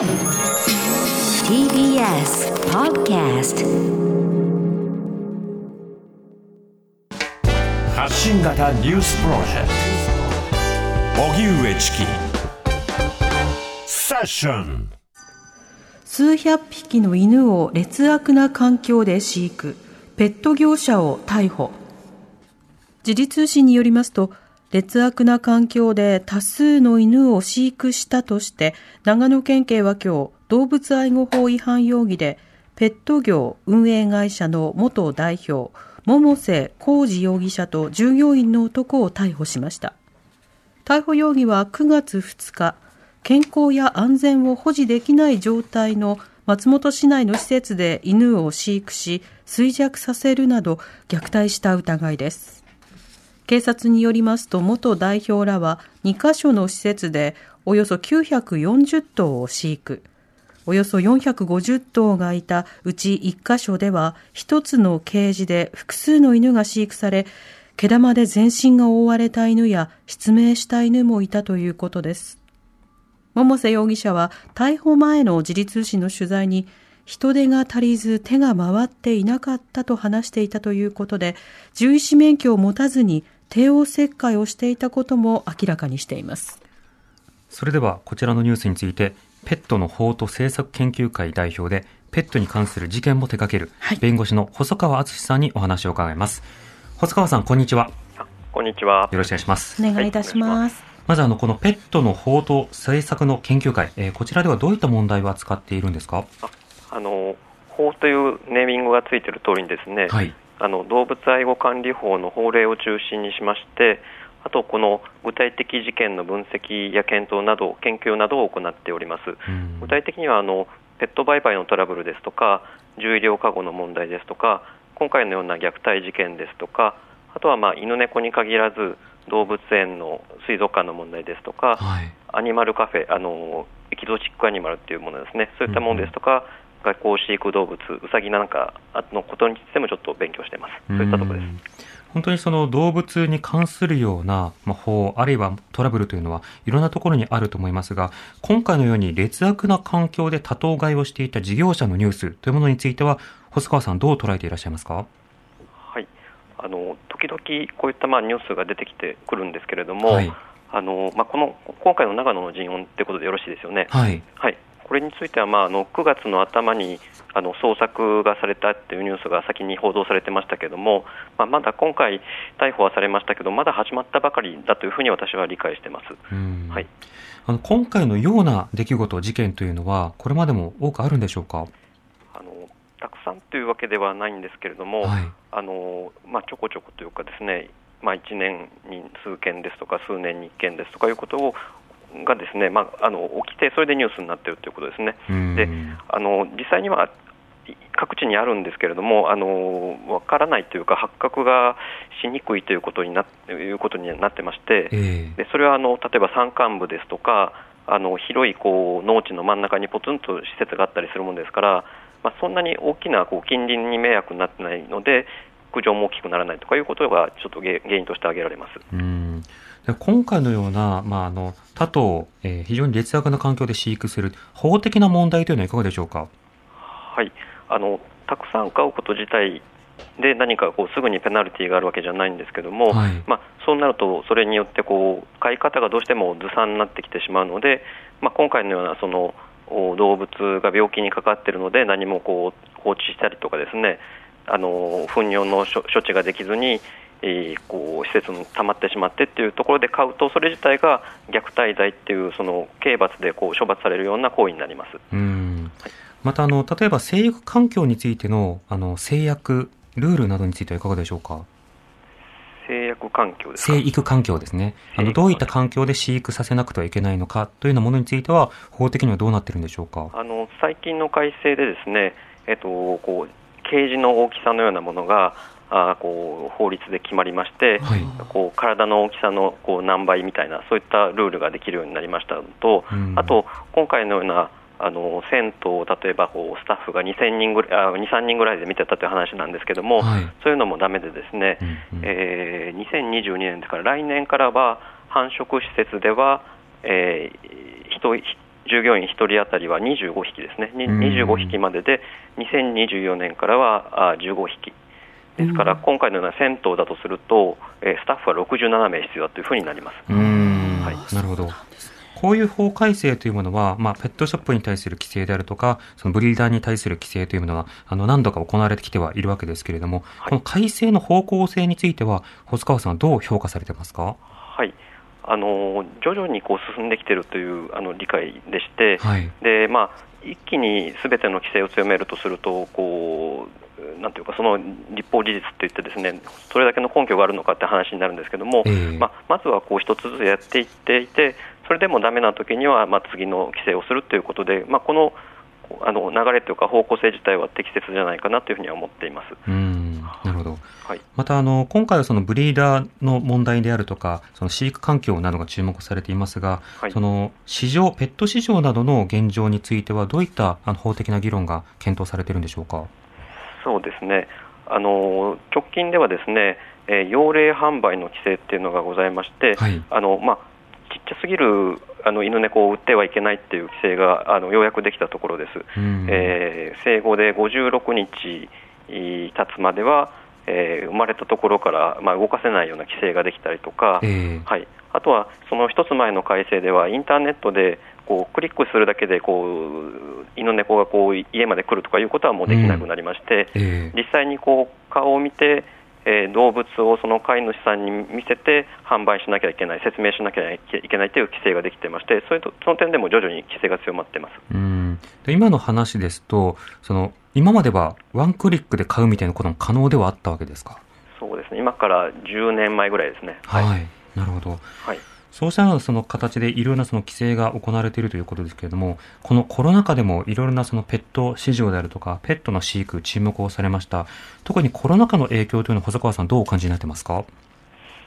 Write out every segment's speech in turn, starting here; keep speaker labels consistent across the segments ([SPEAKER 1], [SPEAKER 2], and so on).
[SPEAKER 1] TBS Podcast
[SPEAKER 2] 発信型ニュースプロジェクト。荻上チキ。セッション。
[SPEAKER 3] 数百匹の犬を劣悪な環境で飼育。ペット業者を逮捕。時事通信によりますと劣悪な環境で多数の犬を飼育したとして長野県警は今日動物愛護法違反容疑でペット業運営会社の元代表百瀬浩二容疑者と従業員の男を逮捕しました。逮捕容疑は9月2日健康や安全を保持できない状態の松本市内の施設で犬を飼育し衰弱させるなど虐待した疑いです。警察によりますと元代表らは2カ所の施設でおよそ940頭を飼育。およそ450頭がいたうち1カ所では1つのケージで複数の犬が飼育され毛玉で全身が覆われた犬や失明した犬もいたということです。百瀬容疑者は逮捕前の時事通信の取材に人手が足りず手が回っていなかったと話していたということで獣医師免許を持たずに帝王切開をしていたことも明らかにしています。
[SPEAKER 4] それではこちらのニュースについてペットの法と政策研究会代表でペットに関する事件も手掛ける、はい、弁護士の細川敦さんにお話を伺います。細川さんこんにちは。
[SPEAKER 5] こんにちは。
[SPEAKER 4] よろしくお願いします。
[SPEAKER 3] お願いいたします、はい
[SPEAKER 4] まずあの、このペットの法と政策の研究会、えー、こちらではどういった問題を扱っているんですか？
[SPEAKER 5] あの法というネーミングがついている通りにですね、はい、あの動物愛護管理法の法令を中心にしまして、あとこの具体的事件の分析や検討など、研究などを行っております。具体的にはあのペット売買のトラブルですとか、獣医療過護の問題ですとか、今回のような虐待事件ですとか、あとはまあ犬猫に限らず、動物園の水族館の問題ですとか、はい、アニマルカフェあのエキゾチックアニマルっていうものですねそういったものですとか、うん、学校飼育動物ウサギなんかのことについてもちょっと勉強しています。そういったところです。
[SPEAKER 4] 本当にその動物に関するような法あるいはトラブルというのはいろんなところにあると思いますが今回のように劣悪な環境で多頭飼いをしていた事業者のニュースというものについては細川さんどう捉えていらっしゃいますか？
[SPEAKER 5] あの時々こういったまあニュースが出てきてくるんですけれども、はい、あのまあ、この今回の長野の陣音ということでよろしいですよね？はい、はい、これについては、まあ、あの9月の頭にあの捜索がされたっていうニュースが先に報道されてましたけれども、まあ、まだ今回、逮捕はされましたけど、まだ始まったばかりだというふうに私は理解してます、はい、
[SPEAKER 4] あの今回のような出来事、事件というのは、これまでも多くあるんでしょうか？
[SPEAKER 5] たくさんというわけではないんですけれども、はい、あのまあ、ちょこちょこというかですね、まあ、1年に数件ですとか数年に1件ですとかいうことをがですね、まあ、あの起きてそれでニュースになっているということですね。であの実際には各地にあるんですけれども、あの分からないというか、発覚がしにくいということにないうことになってまして、えー、でそれはあの例えば山間部ですとか、あの広いこう農地の真ん中にポツンと施設があったりするものですから、まあ、そんなに大きなこう近隣に迷惑になってないので、苦情も大きくならないとかいうことが、ちょっと原因として挙げられますうん
[SPEAKER 4] 今回のような、まあ、あの他と、えー、非常に劣悪な環境で飼育する法的な問題というのはいかがでしょうか？
[SPEAKER 5] はいあのたくさん飼うこと自体で何かこうすぐにペナルティーがあるわけじゃないんですけども、はい、まあ、そうなると、それによってこう飼い方がどうしてもずさんになってきてしまうので、まあ、今回のようなその動物が病気にかかっているので何もこう放置したりとかですねあの糞尿の処置ができずにえー、こう施設に溜まってしまってっていうところで買うとそれ自体が虐待罪っていうその刑罰でこう処罰されるような行為になります。うん
[SPEAKER 4] はい、またあの例えば生育環境についてのあの制約ルールなどについてはいかがでしょうか？
[SPEAKER 5] 生育環境
[SPEAKER 4] 生育環境ですね。あの、どういった環境で飼育させなくてはいけないのかというようなものについては、法的にはどうなっているんでしょうか？
[SPEAKER 5] あの、最近の改正でですね、えっと、こう、ケージの大きさのようなものが、あこう法律で決まりまして、はい、こう体の大きさのこう何倍みたいなそういったルールができるようになりましたのと、うん、あと今回のようなあの銭湯を例えばこうスタッフが2000人ぐらいあ2、3人ぐらいで見てたという話なんですけども、はい、そういうのもだめで、ですね、うんうん、えー、2022年ですから、来年からは繁殖施設では、えー、人従業員1人当たりは25匹ですね、25匹までで、2024年からは15匹。ですから、今回のような銭湯だとすると、えスタッフは67名必要だというふうになります。
[SPEAKER 4] はい、なるほど。こういう法改正というものは、まあ、ペットショップに対する規制であるとか、そのブリーダーに対する規制というものは、あの、何度か行われてきてはいるわけですけれども、はい、この改正の方向性については、細川さんはどう評価されてますか？
[SPEAKER 5] はい。あの徐々にこう進んできているというあの理解でして、はい、でまあ、一気にすべての規制を強めるとするとこうなんていうかその立法事実といってですねそれだけの根拠があるのかって話になるんですけども、えー、まあ、まずはこう一つずつやっていっていてそれでもだめな時には、まあ、次の規制をするということで、まあ、このあの流れというか方向性自体は適切じゃないかなというふうには思っています。
[SPEAKER 4] はい、またあの今回はそのブリーダーの問題であるとか、その飼育環境などが注目されていますが、はい、その市場ペット市場などの現状についてはどういったあの法的な議論が検討されているんでしょうか？
[SPEAKER 5] そうですね。あの直近ではですね、えー、用例販売の規制っていうのがございまして、はい、あのまあちっちゃすぎるあの犬猫を売ってはいけないっていう規制があのようやくできたところです、えー、生後で56日経つまでは、えー、生まれたところから、まあ、動かせないような規制ができたりとか、えー、はい、あとはその一つ前の改正ではインターネットでこうクリックするだけでこう犬猫がこう家まで来るとかいうことはもうできなくなりまして、うん。えー、実際にこう顔を見てえー、動物をその飼い主さんに見せて販売しなきゃいけない、説明しなきゃいけないという規制ができてまして、それとその点でも徐々に規制が強まってます。
[SPEAKER 4] うんで今の話ですとその、今まではワンクリックで買うみたいなことも可能ではあったわけですか？
[SPEAKER 5] そうですね、今から10年前ぐらいですね。
[SPEAKER 4] はい、はい、なるほど、はい。そうしたようなその形でいろいろなその規制が行われているということですけれども、このコロナ禍でもいろいろなそのペット市場であるとか、ペットの飼育、注目をされました。特にコロナ禍の影響というのは、細川さん、どうお感じになってますか？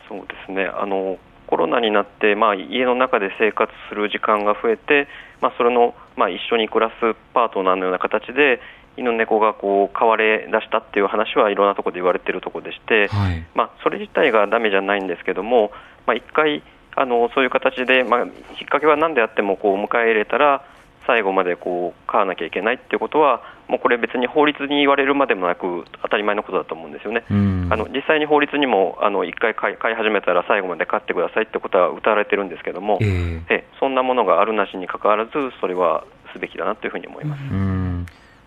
[SPEAKER 5] そうですね。あのコロナになって、まあ、家の中で生活する時間が増えて、まあ、それの、まあ、一緒に暮らすパートナーのような形で犬猫がこう飼われ出したっていう話はいろんなところで言われているところでして、はい、まあ、それ自体がだめじゃないんですけども、まあ、一回あのそういう形で、まあ、きっかけは何であってもこう迎え入れたら最後までこう飼わなきゃいけないっていうことは、もうこれ別に法律に言われるまでもなく、当たり前のことだと思うんですよね。あの実際に法律にもあの1回飼い飼い始めたら最後まで飼ってくださいってことは謳われてるんですけども、えー、えそんなものがあるなしにかかわらず、それはすべきだなというふうに思います。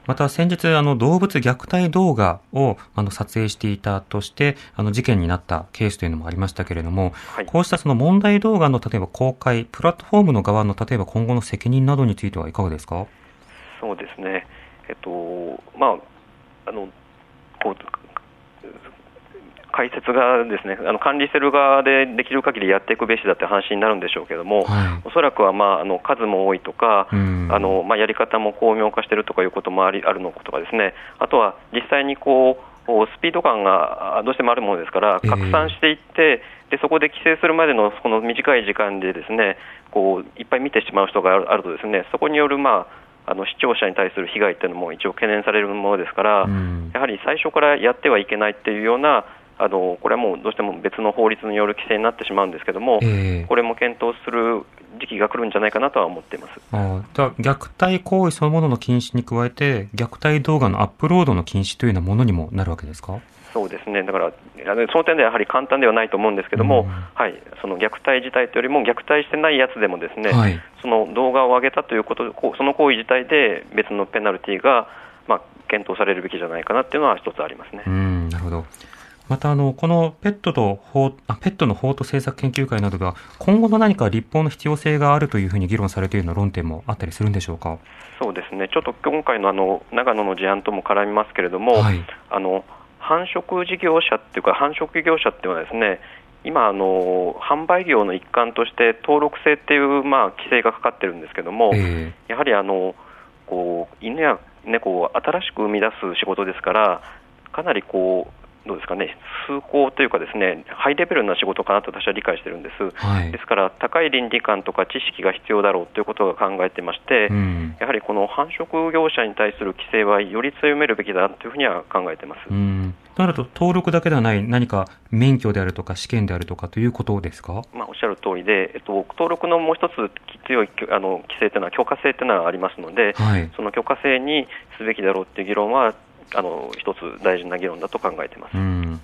[SPEAKER 4] また先日、あの、動物虐待動画を、あの、撮影していたとして、あの、事件になったケースというのもありましたけれども、はい、こうしたその問題動画の、例えば公開、プラットフォームの側の、例えば今後の責任などについてはいかがですか？
[SPEAKER 5] そうですね。えっと、まあ、あの、こう、解説がですねあの管理してる側でできる限りやっていくべしだって話になるんでしょうけども、はい、おそらくは、まあ、あの数も多いとか、あのまあ、やり方も巧妙化しているとかいうこともありあるのとかですねあとは実際にこうスピード感がどうしてもあるものですから、拡散していって、えー、でそこで規制するまでのこの短い時間でですねこういっぱい見てしまう人があるとですねそこによる、まあ、あの視聴者に対する被害っていうのも一応懸念されるものですから、やはり最初からやってはいけないっていうようなあのこれはもうどうしても別の法律による規制になってしまうんですけども、えー、これも検討する時期が来るんじゃないかなとは思っています。
[SPEAKER 4] あだ虐待行為そのものの禁止に加えて、虐待動画のアップロードの禁止というようなものにもなるわけですか？
[SPEAKER 5] そうですね、だからその点ではやはり簡単ではないと思うんですけども、うん、はい、その虐待自体というよりも、虐待してないやつでも、ですね、はい、その動画を上げたということ、その行為自体で別のペナルティーが、まあ、検討されるべきじゃないかなっていうのは一つありますね。
[SPEAKER 4] うんなるほどまたあの、このペットと法あ、ペットの法と政策研究会などでは、今後の何か立法の必要性があるというふうに議論されているような論点もあったりするんでしょうか？
[SPEAKER 5] そうですね、ちょっと今回のあの長野の事案とも絡みますけれども、はい、あの繁殖事業者っていうか、繁殖業者っていうのはですね、今あの、販売業の一環として登録制っていう、まあ、規制がかかってるんですけども、えー、やはりあのこう犬や猫を新しく生み出す仕事ですから、かなりこうどうですかね、崇高というか、ですねハイレベルな仕事かなと私は理解してるんです、はい、ですから高い倫理観とか知識が必要だろうということを考えてまして、うん、やはりこの繁殖業者に対する規制はより強めるべきだというふうには考えてます。うん。
[SPEAKER 4] となると、登録だけではない何か免許であるとか試験であるとかということですか、
[SPEAKER 5] まあ、おっしゃる通りで、えっと、登録のもう一つ強いあの規制というのは許可制というのはありますので、はい、その許可制にすべきだろうという議論は、あの一つ大事な議論だと考えています。
[SPEAKER 4] うん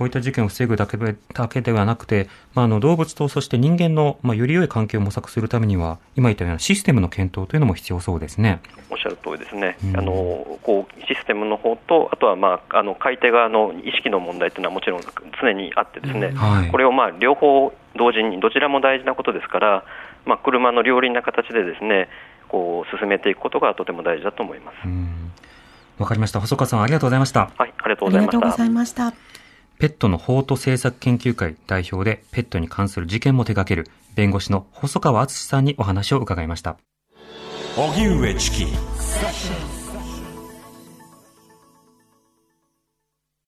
[SPEAKER 4] こういった事件を防ぐだけだけではなくて、まあ、あの動物とそして人間の、まあ、より良い関係を模索するためには、今言ったようなシステムの検討というのも必要そうですね。
[SPEAKER 5] おっしゃる通りですね。うん、あのこうシステムの方と、あとは、まあ、あの買い手側の意識の問題というのはもちろん常にあってですね、はい、これをまあ両方同時にどちらも大事なことですから、まあ、車の両輪な形でですね、こう進めていくことがとても大事だと思います。
[SPEAKER 4] わかりました。細川さん、ありがとうございました。
[SPEAKER 5] はい、ありがとうございました。ありがとうございました。
[SPEAKER 4] ペットの法と政策研究会代表でペットに関する事件も手掛ける弁護士の細川敦さんにお話を伺いました。荻上チキ